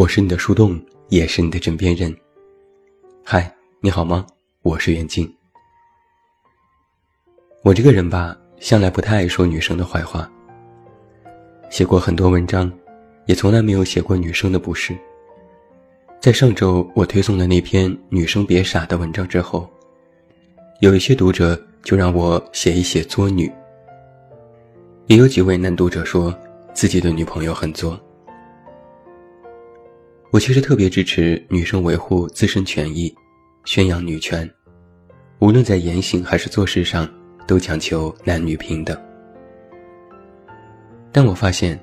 我是你的树洞，也是你的枕边人。嗨，你好吗？我是袁静。我这个人吧，向来不太爱说女生的坏话。写过很多文章，也从来没有写过女生的不是。在上周我推送的那篇“女生别傻”的文章之后，有一些读者就让我写一写作女。也有几位男读者说自己的女朋友很作。我其实特别支持女生维护自身权益，宣扬女权，无论在言行还是做事上，都讲求男女平等。但我发现，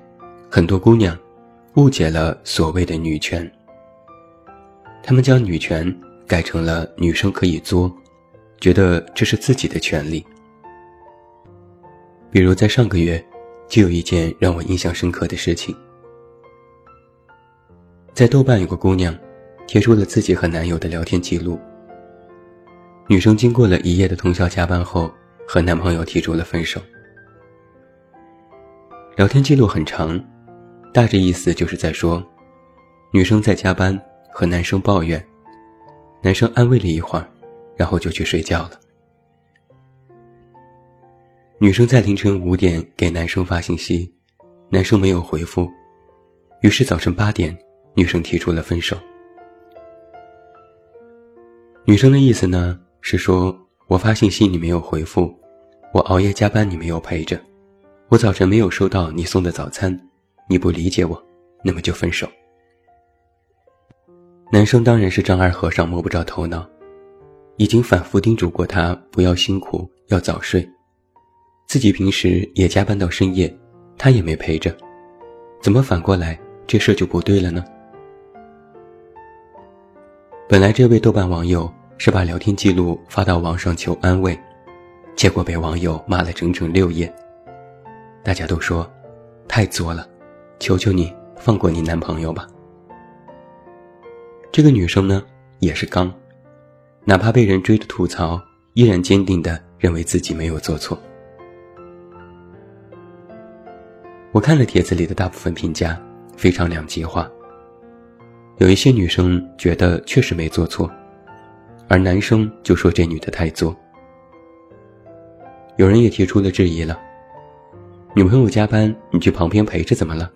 很多姑娘误解了所谓的女权，她们将女权改成了女生可以作，觉得这是自己的权利。比如在上个月，就有一件让我印象深刻的事情。在豆瓣有个姑娘，贴出了自己和男友的聊天记录。女生经过了一夜的通宵加班后，和男朋友提出了分手。聊天记录很长，大致意思就是在说，女生在加班和男生抱怨，男生安慰了一会儿，然后就去睡觉了。女生在凌晨五点给男生发信息，男生没有回复，于是早晨八点。女生提出了分手。女生的意思呢是说，我发信息你没有回复，我熬夜加班你没有陪着，我早晨没有收到你送的早餐，你不理解我，那么就分手。男生当然是丈二和尚摸不着头脑，已经反复叮嘱过他不要辛苦，要早睡，自己平时也加班到深夜，他也没陪着，怎么反过来这事就不对了呢？本来这位豆瓣网友是把聊天记录发到网上求安慰，结果被网友骂了整整六页。大家都说太作了，求求你放过你男朋友吧。这个女生呢也是刚，哪怕被人追着吐槽，依然坚定的认为自己没有做错。我看了帖子里的大部分评价，非常两极化。有一些女生觉得确实没做错，而男生就说这女的太作。有人也提出了质疑了：女朋友加班，你去旁边陪着怎么了？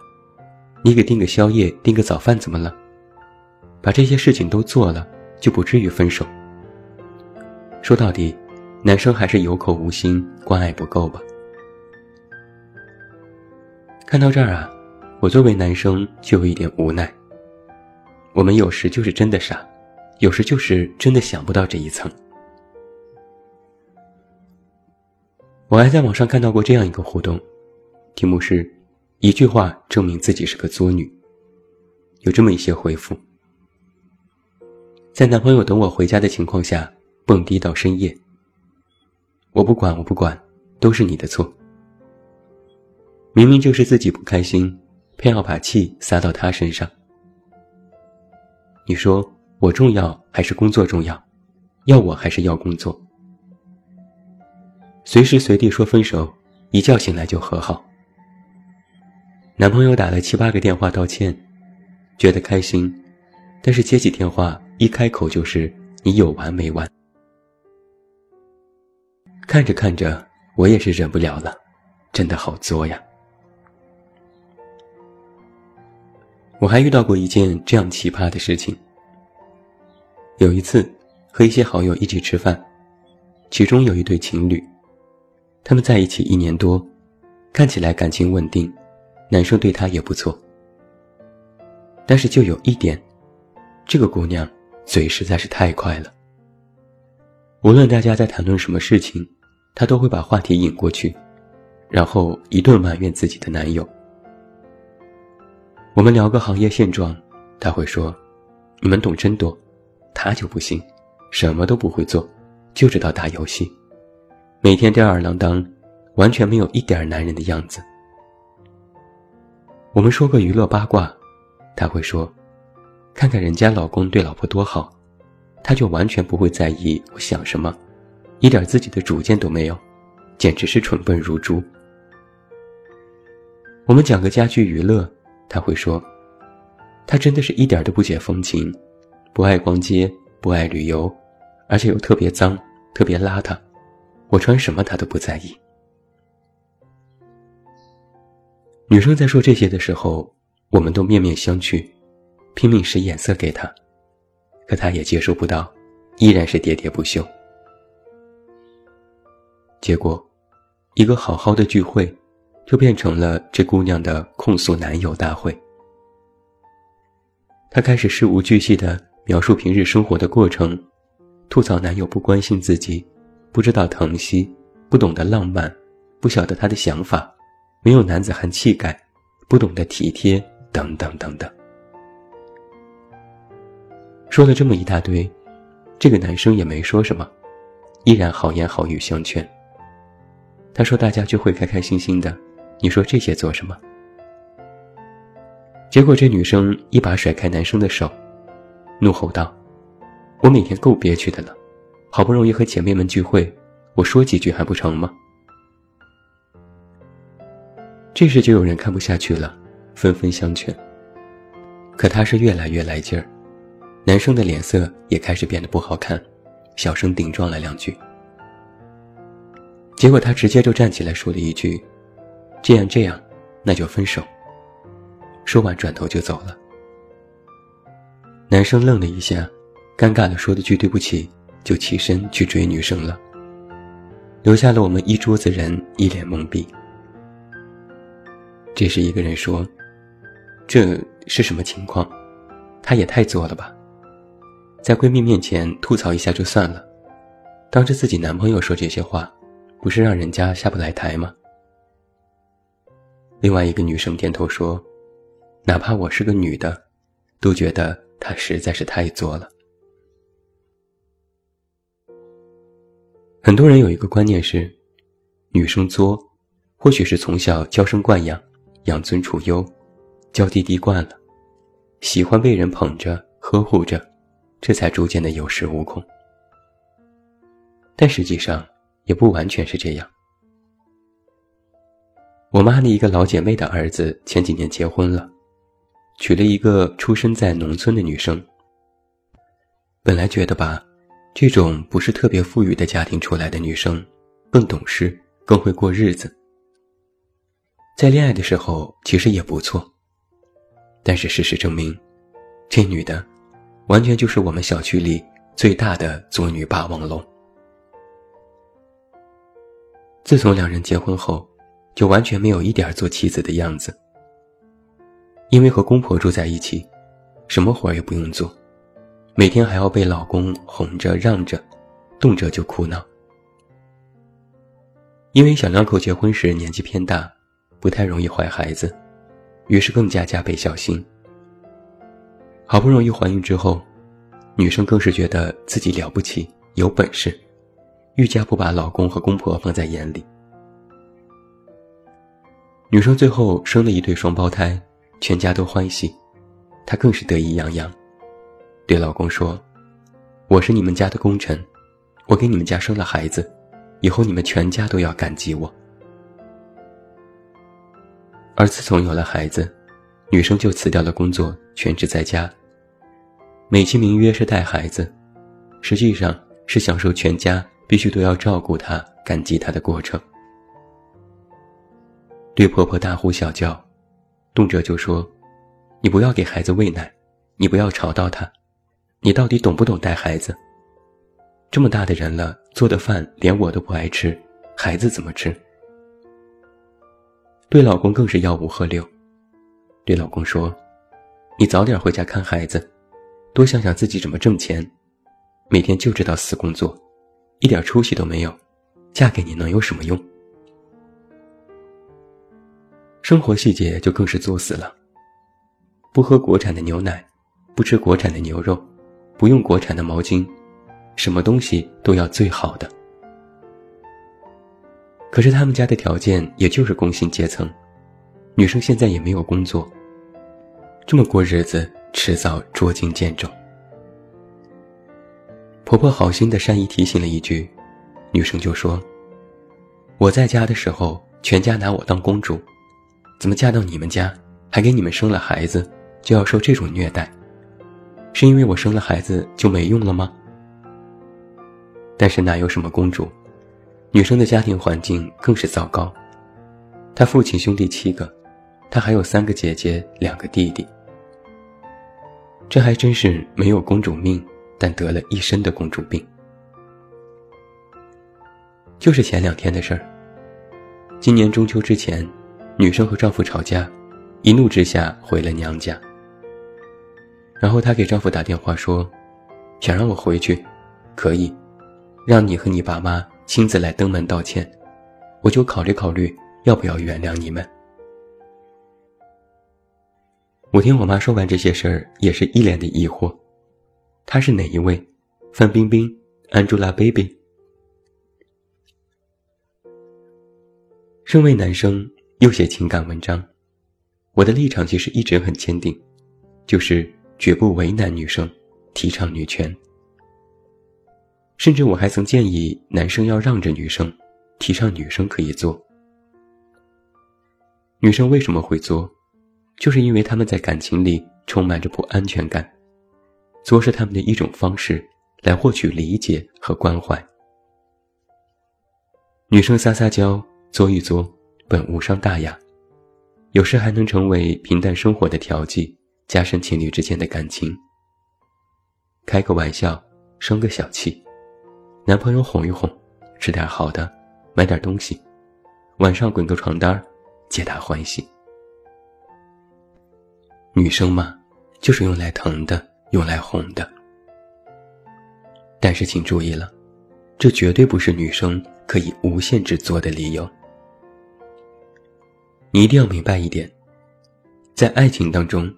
你给订个宵夜、订个早饭怎么了？把这些事情都做了，就不至于分手。说到底，男生还是有口无心，关爱不够吧。看到这儿啊，我作为男生就有一点无奈。我们有时就是真的傻，有时就是真的想不到这一层。我还在网上看到过这样一个互动，题目是“一句话证明自己是个作女”。有这么一些回复：在男朋友等我回家的情况下蹦迪到深夜，我不管，我不管，都是你的错。明明就是自己不开心，偏要把气撒到他身上。你说我重要还是工作重要？要我还是要工作？随时随地说分手，一觉醒来就和好。男朋友打了七八个电话道歉，觉得开心，但是接起电话一开口就是“你有完没完？”看着看着，我也是忍不了了，真的好作呀。我还遇到过一件这样奇葩的事情。有一次，和一些好友一起吃饭，其中有一对情侣，他们在一起一年多，看起来感情稳定，男生对她也不错。但是就有一点，这个姑娘嘴实在是太快了。无论大家在谈论什么事情，她都会把话题引过去，然后一顿埋怨自己的男友。我们聊个行业现状，他会说：“你们懂真多，他就不行，什么都不会做，就知道打游戏，每天吊儿郎当，完全没有一点男人的样子。”我们说个娱乐八卦，他会说：“看看人家老公对老婆多好，他就完全不会在意我想什么，一点自己的主见都没有，简直是蠢笨如猪。”我们讲个家居娱乐。他会说：“他真的是一点都不解风情，不爱逛街，不爱旅游，而且又特别脏，特别邋遢。我穿什么他都不在意。女生在说这些的时候，我们都面面相觑，拼命使眼色给他，可他也接受不到，依然是喋喋不休。结果，一个好好的聚会，就变成了这姑娘的控诉男友大会。她开始事无巨细的描述平日生活的过程，吐槽男友不关心自己，不知道疼惜，不懂得浪漫，不晓得她的想法，没有男子汉气概，不懂得体贴，等等等等。说了这么一大堆，这个男生也没说什么，依然好言好语相劝。他说：“大家就会开开心心的，你说这些做什么？”结果这女生一把甩开男生的手，怒吼道：“我每天够憋屈的了，好不容易和姐妹们聚会，我说几句还不成吗？”这时就有人看不下去了，纷纷相劝。可他是越来越来劲儿，男生的脸色也开始变得不好看，小声顶撞了两句。结果他直接就站起来说了一句：“这样这样，那就分手。”说完转头就走了。男生愣了一下，尴尬的说了句对不起，就起身去追女生了，留下了我们一桌子人一脸懵逼。这时一个人说：“这是什么情况？他也太作了吧！在闺蜜面前吐槽一下就算了，当着自己男朋友说这些话。”不是让人家下不来台吗？另外一个女生点头说：“哪怕我是个女的，都觉得他实在是太作了。”很多人有一个观念是，女生作，或许是从小娇生惯养、养尊处优、娇滴滴惯了，喜欢被人捧着、呵护着，这才逐渐的有恃无恐。但实际上，也不完全是这样。我妈的一个老姐妹的儿子前几年结婚了，娶了一个出生在农村的女生。本来觉得吧，这种不是特别富裕的家庭出来的女生，更懂事，更会过日子。在恋爱的时候其实也不错，但是事实证明，这女的，完全就是我们小区里最大的作女霸王龙。自从两人结婚后，就完全没有一点做妻子的样子。因为和公婆住在一起，什么活也不用做，每天还要被老公哄着让着，动辄就哭闹。因为小两口结婚时年纪偏大，不太容易怀孩子，于是更加加倍小心。好不容易怀孕之后，女生更是觉得自己了不起，有本事。愈加不把老公和公婆放在眼里。女生最后生了一对双胞胎，全家都欢喜，她更是得意洋洋，对老公说：“我是你们家的功臣，我给你们家生了孩子，以后你们全家都要感激我。”而自从有了孩子，女生就辞掉了工作，全职在家，美其名曰是带孩子，实际上是享受全家。必须都要照顾她、感激她的过程。对婆婆大呼小叫，动辄就说：“你不要给孩子喂奶，你不要吵到他，你到底懂不懂带孩子？这么大的人了，做的饭连我都不爱吃，孩子怎么吃？”对老公更是吆五喝六，对老公说：“你早点回家看孩子，多想想自己怎么挣钱，每天就知道死工作。”一点出息都没有，嫁给你能有什么用？生活细节就更是作死了。不喝国产的牛奶，不吃国产的牛肉，不用国产的毛巾，什么东西都要最好的。可是他们家的条件也就是工薪阶层，女生现在也没有工作，这么过日子，迟早捉襟见肘。婆婆好心的善意提醒了一句，女生就说：“我在家的时候，全家拿我当公主，怎么嫁到你们家，还给你们生了孩子，就要受这种虐待？是因为我生了孩子就没用了吗？但是哪有什么公主，女生的家庭环境更是糟糕。她父亲兄弟七个，她还有三个姐姐，两个弟弟。这还真是没有公主命，但得了一身的公主病。就是前两天的事儿。今年中秋之前，女生和丈夫吵架，一怒之下回了娘家。然后她给丈夫打电话说：“想让我回去，可以，让你和你爸妈亲自来登门道歉，我就考虑考虑要不要原谅你们。”我听我妈说完这些事儿，也是一脸的疑惑：“她是哪一位？范冰冰？Angelababy？” 身为男生，又写情感文章，我的立场其实一直很坚定，就是绝不为难女生，提倡女权。甚至我还曾建议男生要让着女生，提倡女生可以作。女生为什么会作？就是因为他们在感情里充满着不安全感，作是他们的一种方式，来获取理解和关怀。女生撒撒娇。作一作，本无伤大雅，有时还能成为平淡生活的调剂，加深情侣之间的感情。开个玩笑，生个小气，男朋友哄一哄，吃点好的，买点东西，晚上滚个床单皆大欢喜。女生嘛，就是用来疼的，用来哄的。但是请注意了，这绝对不是女生可以无限制作的理由。你一定要明白一点，在爱情当中，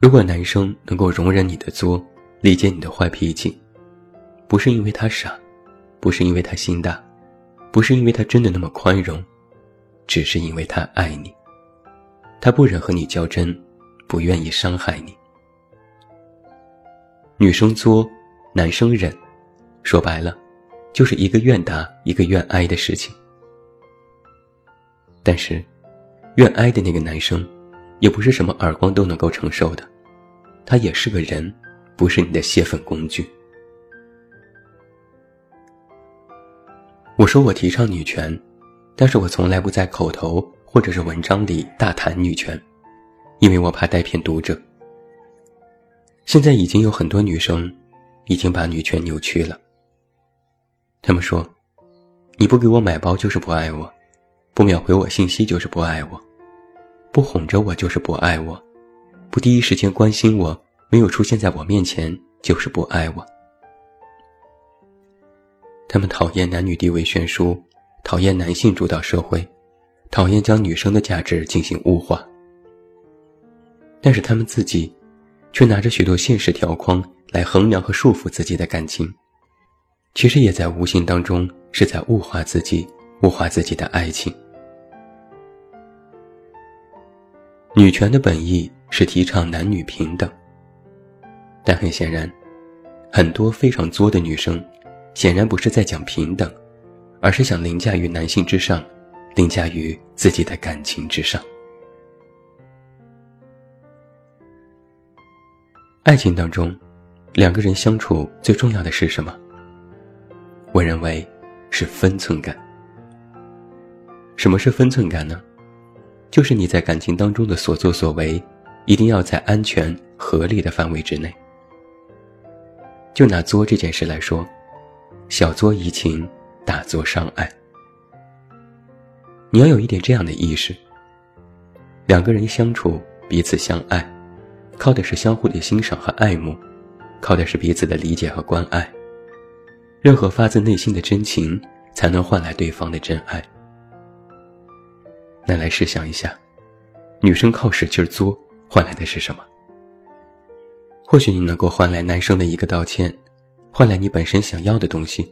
如果男生能够容忍你的作，理解你的坏脾气，不是因为他傻，不是因为他心大，不是因为他真的那么宽容，只是因为他爱你，他不忍和你较真，不愿意伤害你。女生作，男生忍，说白了，就是一个愿打一个愿挨的事情。但是。愿挨的那个男生，也不是什么耳光都能够承受的，他也是个人，不是你的泄愤工具。我说我提倡女权，但是我从来不在口头或者是文章里大谈女权，因为我怕带偏读者。现在已经有很多女生，已经把女权扭曲了。他们说，你不给我买包就是不爱我。不秒回我信息就是不爱我，不哄着我就是不爱我，不第一时间关心我，没有出现在我面前就是不爱我。他们讨厌男女地位悬殊，讨厌男性主导社会，讨厌将女生的价值进行物化。但是他们自己，却拿着许多现实条框来衡量和束缚自己的感情，其实也在无形当中是在物化自己。物化自己的爱情。女权的本意是提倡男女平等，但很显然，很多非常作的女生，显然不是在讲平等，而是想凌驾于男性之上，凌驾于自己的感情之上。爱情当中，两个人相处最重要的是什么？我认为是分寸感。什么是分寸感呢？就是你在感情当中的所作所为，一定要在安全合理的范围之内。就拿作这件事来说，小作怡情，大作伤爱。你要有一点这样的意识：两个人相处，彼此相爱，靠的是相互的欣赏和爱慕，靠的是彼此的理解和关爱。任何发自内心的真情，才能换来对方的真爱。那来试想一下，女生靠使劲作换来的是什么？或许你能够换来男生的一个道歉，换来你本身想要的东西。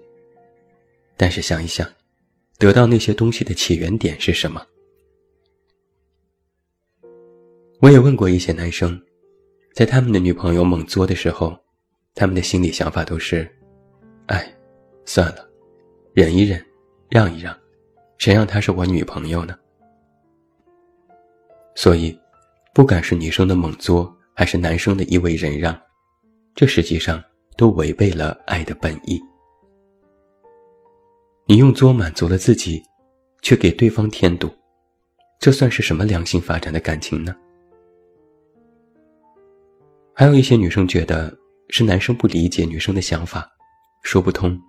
但是想一想，得到那些东西的起源点是什么？我也问过一些男生，在他们的女朋友猛作的时候，他们的心理想法都是：哎，算了，忍一忍，让一让，谁让她是我女朋友呢？所以，不管是女生的猛作，还是男生的一味忍让，这实际上都违背了爱的本意。你用作满足了自己，却给对方添堵，这算是什么良性发展的感情呢？还有一些女生觉得是男生不理解女生的想法，说不通，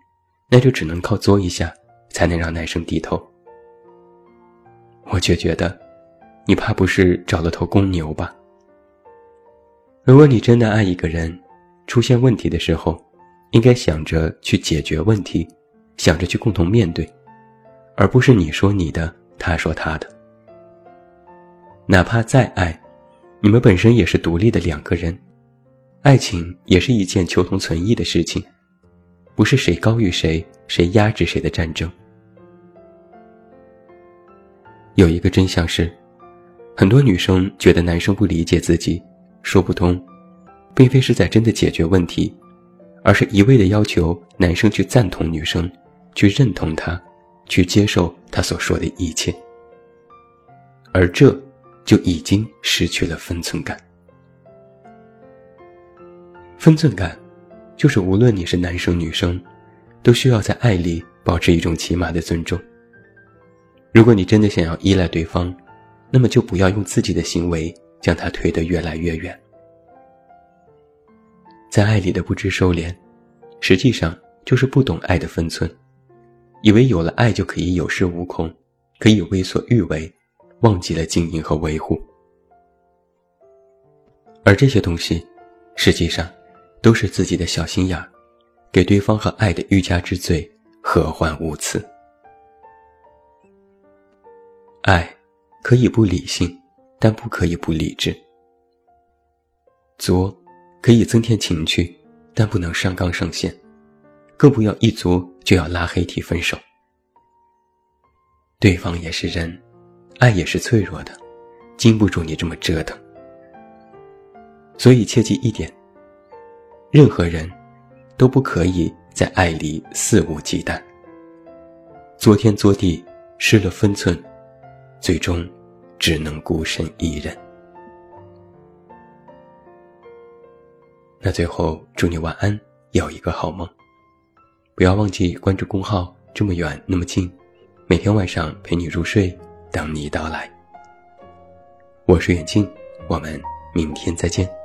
那就只能靠作一下才能让男生低头。我却觉得，你怕不是找了头公牛吧？如果你真的爱一个人，出现问题的时候，应该想着去解决问题。想着去共同面对，而不是你说你的，他说他的。哪怕再爱，你们本身也是独立的两个人，爱情也是一件求同存异的事情，不是谁高于谁、谁压制谁的战争。有一个真相是，很多女生觉得男生不理解自己，说不通，并非是在真的解决问题，而是一味的要求男生去赞同女生。去认同他，去接受他所说的一切，而这就已经失去了分寸感。分寸感，就是无论你是男生女生，都需要在爱里保持一种起码的尊重。如果你真的想要依赖对方，那么就不要用自己的行为将他推得越来越远。在爱里的不知收敛，实际上就是不懂爱的分寸。以为有了爱就可以有恃无恐，可以为所欲为，忘记了经营和维护。而这些东西，实际上都是自己的小心眼儿，给对方和爱的欲加之罪，何患无辞？爱可以不理性，但不可以不理智；作可以增添情趣，但不能上纲上线。更不要一足就要拉黑提分手。对方也是人，爱也是脆弱的，经不住你这么折腾。所以切记一点：任何人，都不可以在爱里肆无忌惮。作天作地，失了分寸，最终只能孤身一人。那最后，祝你晚安，有一个好梦。不要忘记关注公号，这么远那么近，每天晚上陪你入睡，等你到来。我是远近，我们明天再见。